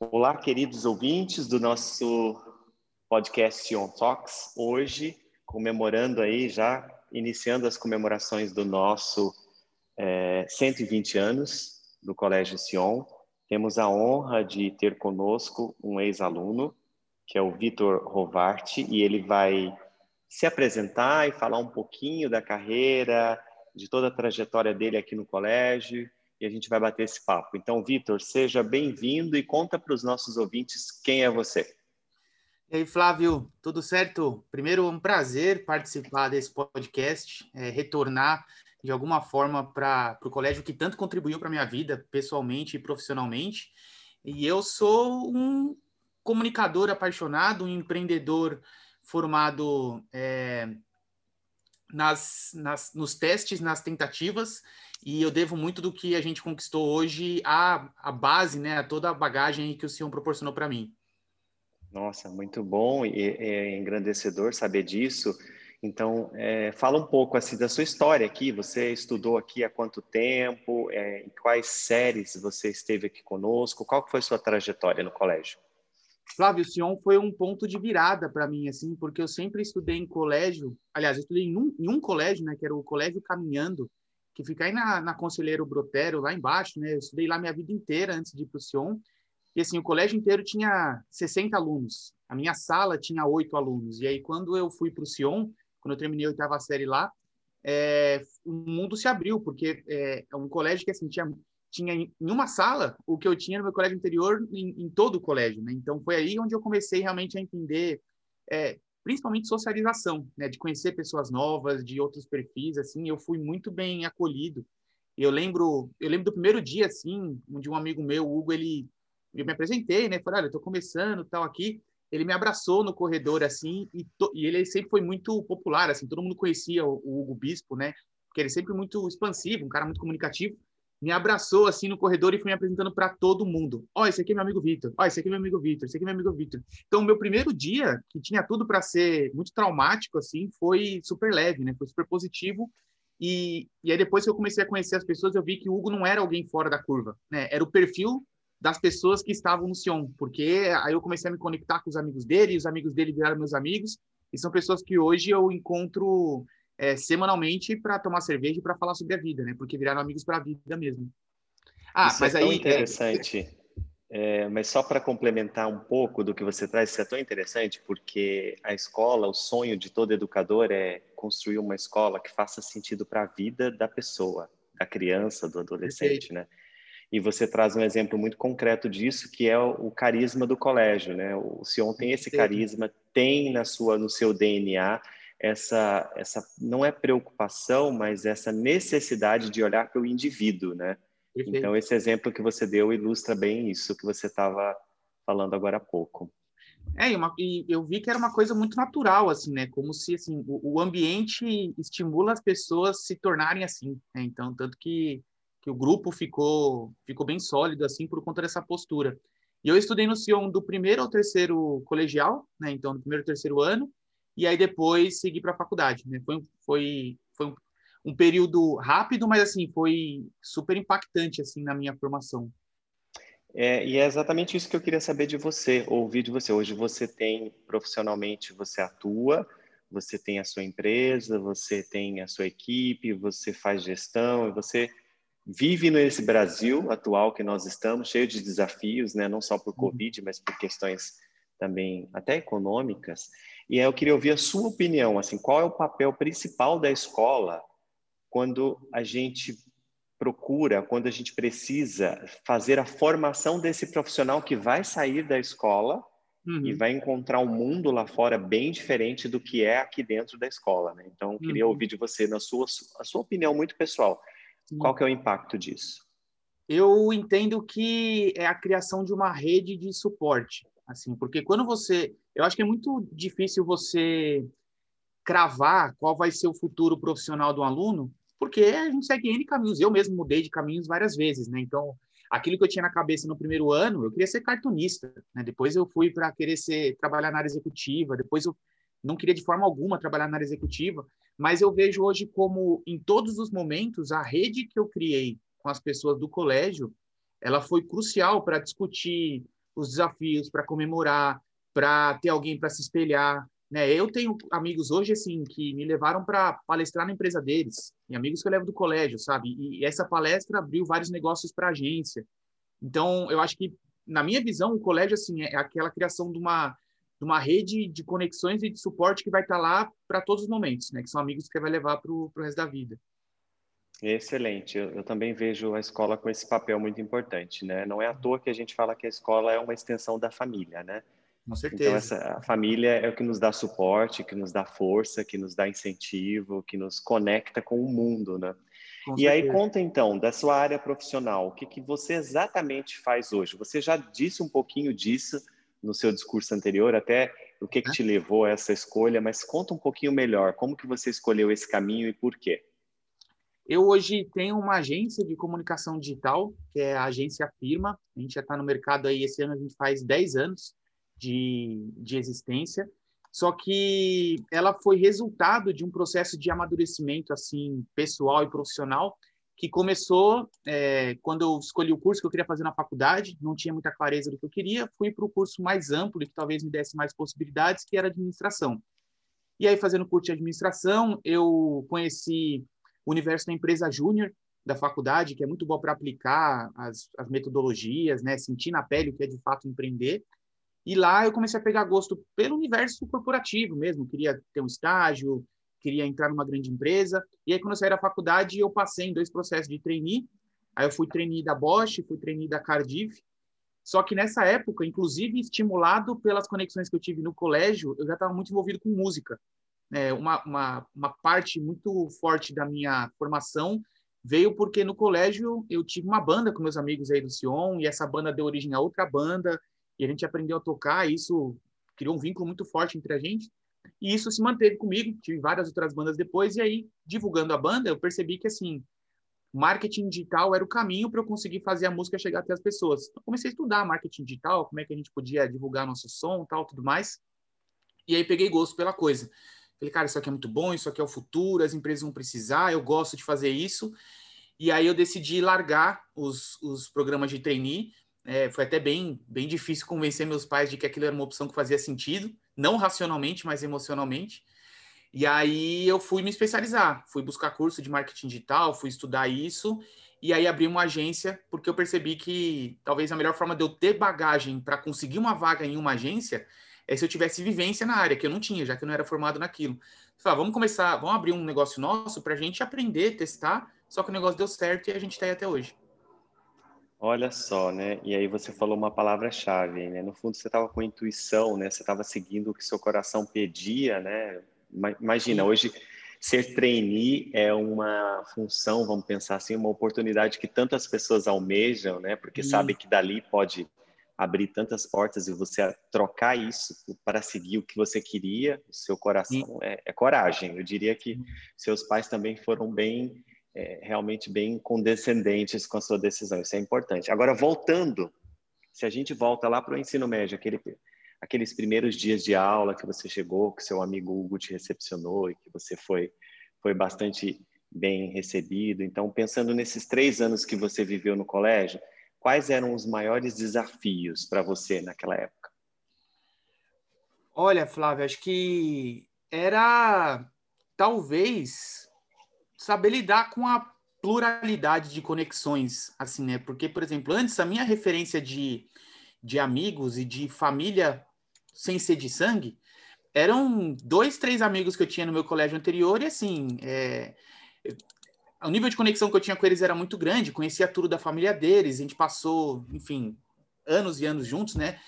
Olá, queridos ouvintes do nosso podcast On Talks. Hoje, comemorando aí, já iniciando as comemorações do nosso é, 120 anos do Colégio Sion, temos a honra de ter conosco um ex-aluno, que é o Vitor Rovarte, e ele vai se apresentar e falar um pouquinho da carreira, de toda a trajetória dele aqui no colégio e a gente vai bater esse papo. Então, Vitor, seja bem-vindo e conta para os nossos ouvintes quem é você. E aí, Flávio, tudo certo? Primeiro, um prazer participar desse podcast, é, retornar de alguma forma para o colégio que tanto contribuiu para a minha vida, pessoalmente e profissionalmente. E eu sou um comunicador apaixonado, um empreendedor formado é, nas, nas, nos testes, nas tentativas, e eu devo muito do que a gente conquistou hoje à, à base, né, a toda a bagagem que o senhor proporcionou para mim. Nossa, muito bom e é engrandecedor saber disso. Então, é, fala um pouco assim da sua história aqui. Você estudou aqui há quanto tempo? É, em quais séries você esteve aqui conosco? Qual foi sua trajetória no colégio? Flávio, Sion foi um ponto de virada para mim, assim, porque eu sempre estudei em colégio. Aliás, eu estudei em um, em um colégio, né, que era o Colégio Caminhando, que fica aí na, na Conselheiro Brotero, lá embaixo, né? Eu estudei lá minha vida inteira antes de ir para o Sion. E assim, o colégio inteiro tinha 60 alunos. A minha sala tinha oito alunos. E aí, quando eu fui para o Sion, quando eu terminei a oitava série lá, é, o mundo se abriu, porque é, é um colégio que assim, tinha, tinha em uma sala o que eu tinha no meu colégio anterior em, em todo o colégio. Né? Então, foi aí onde eu comecei realmente a entender é, principalmente socialização, né, de conhecer pessoas novas, de outros perfis, assim, eu fui muito bem acolhido. Eu lembro, eu lembro do primeiro dia, assim, de um amigo meu, Hugo, ele, eu me apresentei, né, falei, olha, eu tô começando, tal, aqui, ele me abraçou no corredor, assim, e, to, e ele sempre foi muito popular, assim, todo mundo conhecia o, o Hugo Bispo, né, porque ele é sempre muito expansivo, um cara muito comunicativo, me abraçou assim no corredor e foi me apresentando para todo mundo. Ó, oh, esse aqui é meu amigo Vitor. Ó, oh, esse aqui é meu amigo Vitor. Esse aqui é meu amigo Vitor. Então, meu primeiro dia, que tinha tudo para ser muito traumático assim, foi super leve, né? Foi super positivo. E, e aí depois que eu comecei a conhecer as pessoas, eu vi que o Hugo não era alguém fora da curva, né? Era o perfil das pessoas que estavam no Sion, porque aí eu comecei a me conectar com os amigos dele, e os amigos dele viraram meus amigos, e são pessoas que hoje eu encontro é, semanalmente para tomar cerveja e para falar sobre a vida, né? Porque viraram amigos para a vida mesmo. Ah, isso mas é tão aí é interessante. É... mas só para complementar um pouco do que você traz, isso é tão interessante porque a escola, o sonho de todo educador é construir uma escola que faça sentido para a vida da pessoa, da criança, do adolescente, né? E você traz um exemplo muito concreto disso, que é o, carisma do colégio, né? O Sion tem esse carisma, tem na sua, no seu DNA essa, essa não é preocupação, mas essa necessidade de olhar para o indivíduo, né? Perfeito. Então, esse exemplo que você deu ilustra bem isso que você estava falando agora há pouco. É, uma, e eu vi que era uma coisa muito natural, assim, né? Como se, assim, o, o ambiente estimula as pessoas se tornarem assim, né? Então, tanto que, que o grupo ficou, ficou bem sólido, assim, por conta dessa postura. E eu estudei no Sion do primeiro ao terceiro colegial, né? Então, do primeiro ao terceiro ano, e aí depois seguir para a faculdade. Né? Foi, foi, foi um, um, período rápido, mas assim foi super impactante assim na minha formação. É, e é exatamente isso que eu queria saber de você, ouvir de você. Hoje você tem profissionalmente, você atua, você tem a sua empresa, você tem a sua equipe, você faz gestão, você vive nesse Brasil atual que nós estamos, cheio de desafios, né? não só por uhum. Covid, mas por questões também até econômicas. E aí eu queria ouvir a sua opinião, assim, qual é o papel principal da escola quando a gente procura, quando a gente precisa fazer a formação desse profissional que vai sair da escola uhum. e vai encontrar um mundo lá fora bem diferente do que é aqui dentro da escola, né? Então, eu queria uhum. ouvir de você, na sua, a sua opinião muito pessoal, uhum. qual que é o impacto disso? Eu entendo que é a criação de uma rede de suporte, assim, porque quando você eu acho que é muito difícil você cravar qual vai ser o futuro profissional do aluno, porque a gente segue N caminhos. Eu mesmo mudei de caminhos várias vezes, né? Então, aquilo que eu tinha na cabeça no primeiro ano, eu queria ser cartunista, né? Depois eu fui para querer ser trabalhar na área executiva, depois eu não queria de forma alguma trabalhar na área executiva, mas eu vejo hoje como em todos os momentos a rede que eu criei com as pessoas do colégio, ela foi crucial para discutir os desafios, para comemorar, para ter alguém para se espelhar. Né? Eu tenho amigos hoje assim que me levaram para palestrar na empresa deles, e amigos que eu levo do colégio, sabe? E essa palestra abriu vários negócios para a agência. Então, eu acho que na minha visão, o colégio assim é aquela criação de uma de uma rede de conexões e de suporte que vai estar lá para todos os momentos, né? Que são amigos que vai levar para o resto da vida. Excelente. Eu, eu, também vejo a escola com esse papel muito importante, né? Não é à toa que a gente fala que a escola é uma extensão da família, né? Com certeza. Então, essa, a família é o que nos dá suporte, que nos dá força, que nos dá incentivo, que nos conecta com o mundo, né? Com e certeza. aí, conta então, da sua área profissional, o que, que você exatamente faz hoje? Você já disse um pouquinho disso no seu discurso anterior, até o que, que te levou a essa escolha, mas conta um pouquinho melhor, como que você escolheu esse caminho e por quê? Eu hoje tenho uma agência de comunicação digital, que é a agência Firma. A gente já está no mercado aí, esse ano a gente faz 10 anos de, de existência. Só que ela foi resultado de um processo de amadurecimento assim pessoal e profissional que começou é, quando eu escolhi o curso que eu queria fazer na faculdade, não tinha muita clareza do que eu queria, fui para o curso mais amplo e que talvez me desse mais possibilidades, que era administração. E aí, fazendo curso de administração, eu conheci o universo da empresa júnior da faculdade, que é muito bom para aplicar as, as metodologias, né, sentir na pele o que é de fato empreender. E lá eu comecei a pegar gosto pelo universo corporativo mesmo, queria ter um estágio, queria entrar numa grande empresa. E aí, quando eu saí da faculdade, eu passei em dois processos de trainee. Aí eu fui trainee da Bosch, fui trainee da Cardiff. Só que nessa época, inclusive estimulado pelas conexões que eu tive no colégio, eu já estava muito envolvido com música é, uma, uma, uma parte muito forte da minha formação veio porque no colégio eu tive uma banda com meus amigos aí do Sion e essa banda deu origem a outra banda e a gente aprendeu a tocar e isso criou um vínculo muito forte entre a gente e isso se manteve comigo tive várias outras bandas depois e aí divulgando a banda eu percebi que assim marketing digital era o caminho para eu conseguir fazer a música chegar até as pessoas então comecei a estudar marketing digital como é que a gente podia divulgar nosso som tal tudo mais e aí peguei gosto pela coisa Falei, cara, isso aqui é muito bom, isso aqui é o futuro, as empresas vão precisar, eu gosto de fazer isso. E aí eu decidi largar os, os programas de trainee. É, foi até bem, bem difícil convencer meus pais de que aquilo era uma opção que fazia sentido, não racionalmente, mas emocionalmente. E aí eu fui me especializar, fui buscar curso de marketing digital, fui estudar isso e aí abri uma agência porque eu percebi que talvez a melhor forma de eu ter bagagem para conseguir uma vaga em uma agência é se eu tivesse vivência na área, que eu não tinha, já que eu não era formado naquilo. Falei, ah, vamos começar, vamos abrir um negócio nosso para a gente aprender, testar, só que o negócio deu certo e a gente está aí até hoje. Olha só, né? E aí você falou uma palavra-chave, né? No fundo você estava com intuição, né? Você estava seguindo o que seu coração pedia, né? Imagina, hoje ser trainee é uma função, vamos pensar assim, uma oportunidade que tantas pessoas almejam, né? Porque Sim. sabe que dali pode abrir tantas portas e você trocar isso para seguir o que você queria, o seu coração é, é, coragem. Eu diria que seus pais também foram bem, é, realmente bem condescendentes com a sua decisão. Isso é importante. Agora, voltando, se a gente volta lá para o ensino médio, aquele, aqueles primeiros dias de aula que você chegou, que seu amigo Hugo te recepcionou e que você foi, foi bastante bem recebido. Então, pensando nesses três anos que você viveu no colégio, quais eram os maiores desafios para você naquela época? Olha, Flávio, acho que era talvez saber lidar com a pluralidade de conexões, assim, né? Porque, por exemplo, antes a minha referência de, de amigos e de família sem ser de sangue eram dois, três amigos que eu tinha no meu colégio anterior e assim, é, o nível de conexão que eu tinha com eles era muito grande, conhecia tudo da família deles, a gente passou, enfim, anos e anos juntos, né?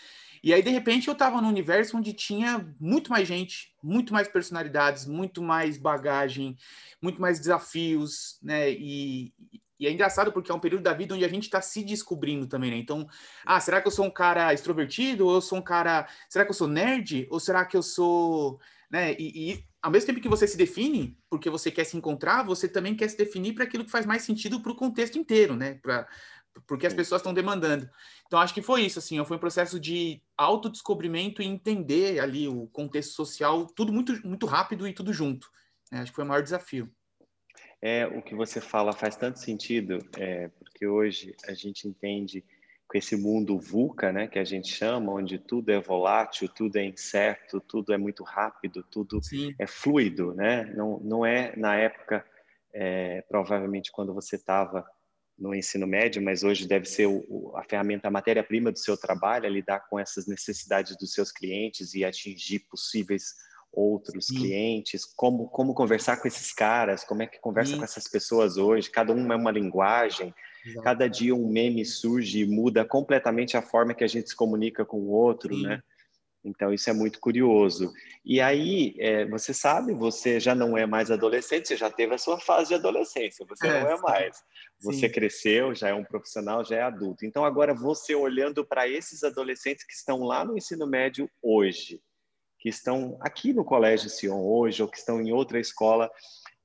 E aí, de repente, eu estava num universo onde tinha muito mais gente, muito mais personalidades, muito mais bagagem, muito mais desafios, né? E, e é engraçado porque é um período da vida onde a gente está se descobrindo também, né? Então, ah, será que eu sou um cara extrovertido? Ou eu sou um cara. Será que eu sou nerd? Ou será que eu sou. Né? E, e ao mesmo tempo que você se define porque você quer se encontrar, você também quer se definir para aquilo que faz mais sentido para o contexto inteiro, né? Para porque as pessoas estão demandando. Então acho que foi isso, assim, foi um processo de autodescobrimento e entender ali o contexto social, tudo muito muito rápido e tudo junto. Né? Acho que foi o maior desafio. É o que você fala faz tanto sentido, é, porque hoje a gente entende com esse mundo VUCA, né, que a gente chama, onde tudo é volátil, tudo é incerto, tudo é muito rápido, tudo Sim. é fluido, né? Não, não é na época, é, provavelmente quando você estava no ensino médio, mas hoje deve ser o, a ferramenta, a matéria-prima do seu trabalho, é lidar com essas necessidades dos seus clientes e atingir possíveis outros Sim. clientes, como, como conversar com esses caras, como é que conversa Sim. com essas pessoas hoje, cada um é uma linguagem, Exato. cada dia um meme surge e muda completamente a forma que a gente se comunica com o outro, Sim. né? Então, isso é muito curioso. E aí, é, você sabe, você já não é mais adolescente, você já teve a sua fase de adolescência, você é, não é mais. Você sim. cresceu, já é um profissional, já é adulto. Então, agora, você olhando para esses adolescentes que estão lá no ensino médio hoje, que estão aqui no Colégio Sion hoje, ou que estão em outra escola,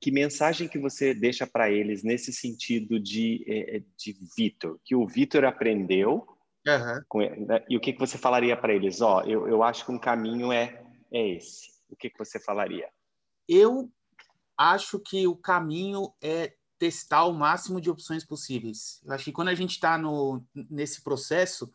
que mensagem que você deixa para eles nesse sentido de, é, é, de Vitor? Que o Vitor aprendeu Uhum. E o que, que você falaria para eles? Ó, eu, eu acho que um caminho é, é esse. O que, que você falaria? Eu acho que o caminho é testar o máximo de opções possíveis. Eu acho que quando a gente está nesse processo,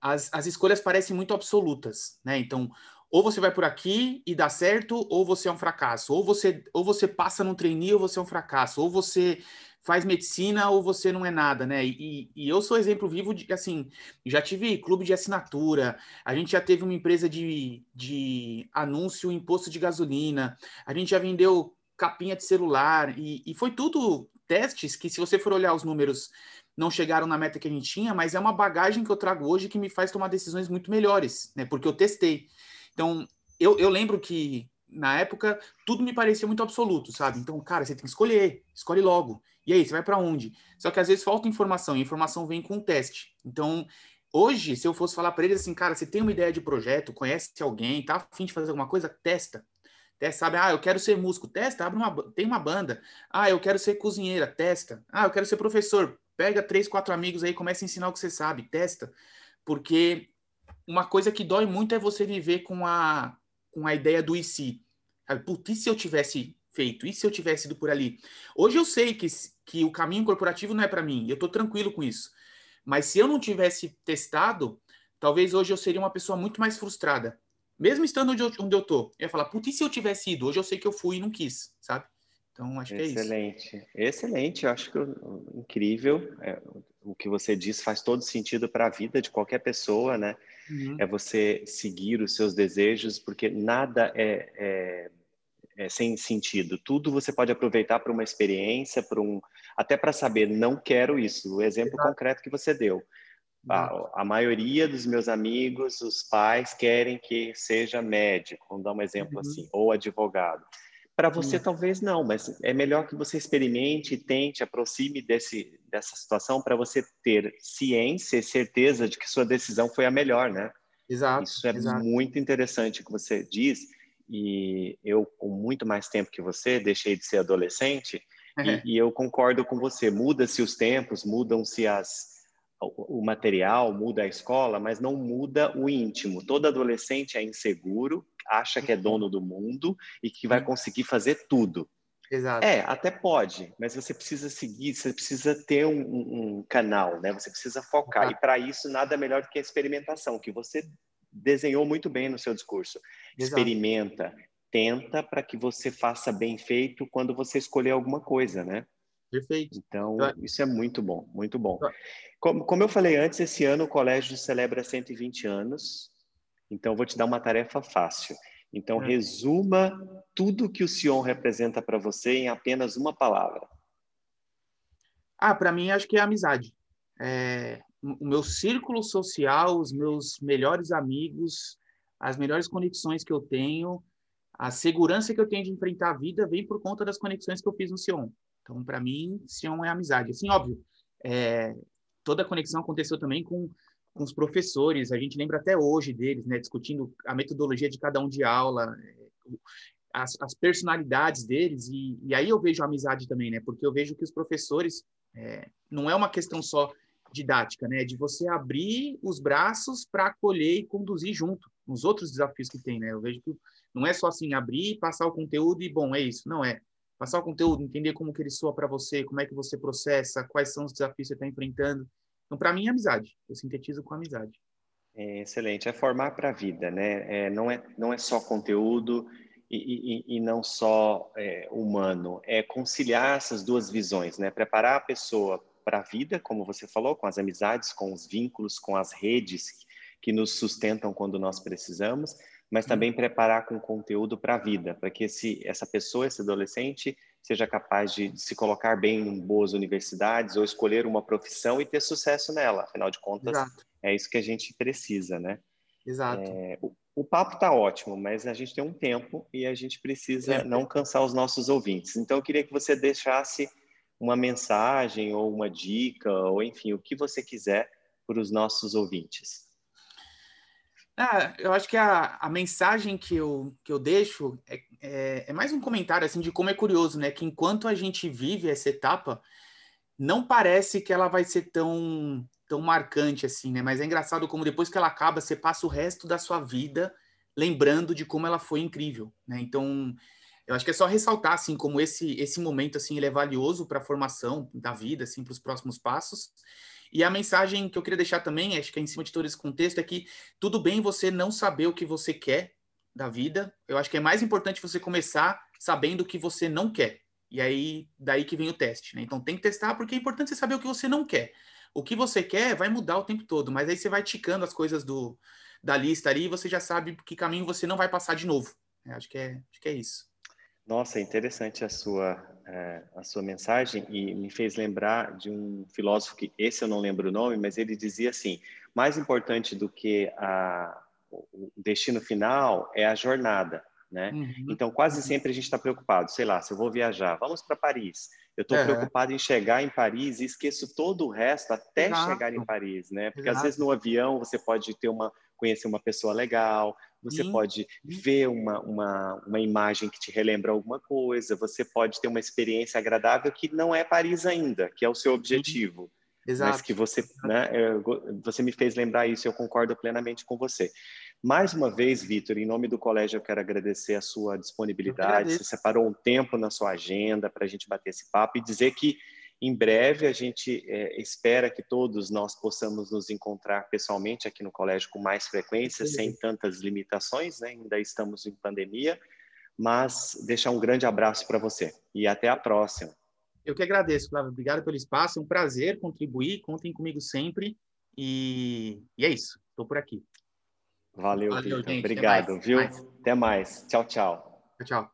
as, as escolhas parecem muito absolutas, né? Então, ou você vai por aqui e dá certo, ou você é um fracasso. Ou você, ou você passa no trainee, ou você é um fracasso. Ou você faz medicina ou você não é nada, né? E, e, eu sou exemplo vivo de, assim, já tive clube de assinatura, a gente já teve uma empresa de, de anúncio imposto de gasolina, a gente já vendeu capinha de celular, e, e foi tudo testes que, se você for olhar os números, não chegaram na meta que a gente tinha, mas é uma bagagem que eu trago hoje que me faz tomar decisões muito melhores, né? Porque eu testei. Então, eu, eu lembro que na época, tudo me parecia muito absoluto, sabe? Então, cara, você tem que escolher, escolhe logo. E aí, você vai para onde? Só que às vezes falta informação, e informação vem com um teste. Então, hoje, se eu fosse falar para eles assim, cara, você tem uma ideia de projeto, conhece alguém, tá afim de fazer alguma coisa, testa. Testa, sabe? Ah, eu quero ser músico, testa, abre uma, tem uma banda. Ah, eu quero ser cozinheira, testa. Ah, eu quero ser professor, pega três, quatro amigos aí, começa a ensinar o que você sabe, testa. Porque uma coisa que dói muito é você viver com a, com a ideia do e se. Putz, e se eu tivesse feito? E se eu tivesse ido por ali? Hoje eu sei que, que o caminho corporativo não é para mim, eu estou tranquilo com isso. Mas se eu não tivesse testado, talvez hoje eu seria uma pessoa muito mais frustrada. Mesmo estando onde eu, onde eu tô. Eu ia falar, putz, e se eu tivesse ido? Hoje eu sei que eu fui e não quis, sabe? Então, acho Excelente. que é isso. Excelente. Eu acho que incrível. É, o que você diz faz todo sentido para a vida de qualquer pessoa, né? Uhum. É você seguir os seus desejos, porque nada é, é, é sem sentido. Tudo você pode aproveitar para uma experiência, para um, até para saber, não quero isso. O exemplo Exato. concreto que você deu. A, a, maioria dos meus amigos, os pais, querem que seja médico, vamos dar um exemplo uhum. assim, ou advogado. Para você, talvez não, mas é melhor que você experimente, tente, aproxime desse, dessa situação para você ter ciência e certeza de que sua decisão foi a melhor, né? Exato. Isso é exato. muito interessante o que você diz. E eu, com muito mais tempo que você, deixei de ser adolescente e, e eu concordo com você. Muda-se os tempos, mudam-se as o material, muda a escola, mas não muda o íntimo. Todo adolescente é inseguro, acha que é dono do mundo e que vai conseguir fazer tudo. Exato. É, até pode, mas você precisa seguir, você precisa ter um, um canal, né? Você precisa focar. Exato. E para isso, nada melhor do que a experimentação, que você desenhou muito bem no seu discurso. Exato. Experimenta, tenta para que você faça bem feito quando você escolher alguma coisa, né? Perfeito. Então, isso é muito bom, muito bom. Como, como eu falei antes, esse ano o colégio celebra 120 anos, então vou te dar uma tarefa fácil. Então, é. resuma tudo que o Sion representa para você em apenas uma palavra. Ah, para mim, acho que é amizade. É, o meu círculo social, os meus melhores amigos, as melhores conexões que eu tenho, a segurança que eu tenho de enfrentar a vida vem por conta das conexões que eu fiz no Sion. Então, para mim, Sion é amizade. Assim, óbvio, é, toda a conexão aconteceu também com com os professores, a gente lembra até hoje deles, né, discutindo a metodologia de cada um de aula, é, as, as personalidades deles, e, e, aí eu vejo a amizade também, né, porque eu vejo que os professores, é, não é uma questão só didática, né, de você abrir os braços para acolher e conduzir junto nos outros desafios que tem, né, eu vejo que não é só assim, abrir, passar o conteúdo e, bom, é isso, não é. Passar o conteúdo, entender como que ele soa para você, como é que você processa, quais são os desafios que você está enfrentando, Então, para mim, é amizade. Eu sintetizo com amizade. É, excelente. É formar para a vida, né? É, não, é, não é só conteúdo e, e, e não só é, humano. É conciliar essas duas visões, né? Preparar a pessoa para a vida, como você falou, com as amizades, com os vínculos, com as redes que nos sustentam quando nós precisamos, mas também uhum. preparar com conteúdo para a vida, para que esse, essa pessoa, esse adolescente, seja capaz de, de, se colocar bem em boas universidades ou escolher uma profissão e ter sucesso nela. Afinal de contas, Exato. é isso que a gente precisa, né? Exato. É, o, o, papo está ótimo, mas a gente tem um tempo e a gente precisa é. não cansar os nossos ouvintes. Então, eu queria que você deixasse uma mensagem ou uma dica, ou enfim, o que você quiser para os nossos ouvintes. Ah, eu acho que a, a mensagem que eu, que eu deixo é, é, é, mais um comentário assim de como é curioso, né? Que enquanto a gente vive essa etapa, não parece que ela vai ser tão, tão marcante assim, né? Mas é engraçado como depois que ela acaba, você passa o resto da sua vida lembrando de como ela foi incrível, né? Então, eu acho que é só ressaltar assim como esse esse momento assim ele é valioso para a formação da vida, assim, para os próximos passos. E a mensagem que eu queria deixar também, acho que é em cima de todo esse contexto, é que tudo bem você não saber o que você quer da vida. Eu acho que é mais importante você começar sabendo o que você não quer. E aí, daí que vem o teste, né? Então tem que testar porque é importante você saber o que você não quer. O que você quer vai mudar o tempo todo, mas aí você vai ticando as coisas do, da lista ali e você já sabe que caminho você não vai passar de novo. É, acho, que é, acho que é isso. Nossa, interessante a sua, é, a sua mensagem e me fez lembrar de um filósofo que, esse eu não lembro o nome, mas ele dizia assim, mais importante do que a, o destino final é a jornada, né? Uhum. Então, quase sempre a gente está preocupado, sei lá, se eu vou viajar, vamos para Paris. Eu estou é. preocupado em chegar em Paris e esqueço todo o resto até Exato. chegar em Paris, né? Porque Exato. às vezes no avião você pode ter uma conhecer uma pessoa legal, você pode ver uma, uma, uma imagem que te relembra alguma coisa, você pode ter uma experiência agradável que não é Paris ainda, que é o seu objetivo. Exato. Mas que você, né, você me fez lembrar isso, eu concordo plenamente com você. Mais uma vez, Vitor, em nome do colégio, eu quero agradecer a sua disponibilidade. Você separou um tempo na sua agenda para a gente bater esse papo e dizer que em breve, a gente é, espera que todos nós possamos nos encontrar pessoalmente aqui no colégio com mais frequência, sem tantas limitações, né? ainda estamos em pandemia, mas deixar um grande abraço para você e até a próxima. Eu que agradeço, Flávio. Obrigado pelo espaço, é um prazer contribuir, contem comigo sempre e, e é isso, estou por aqui. Valeu, Valeu Obrigado, mais, viu? Mais. Até mais. Tchau, tchau. Tchau, tchau.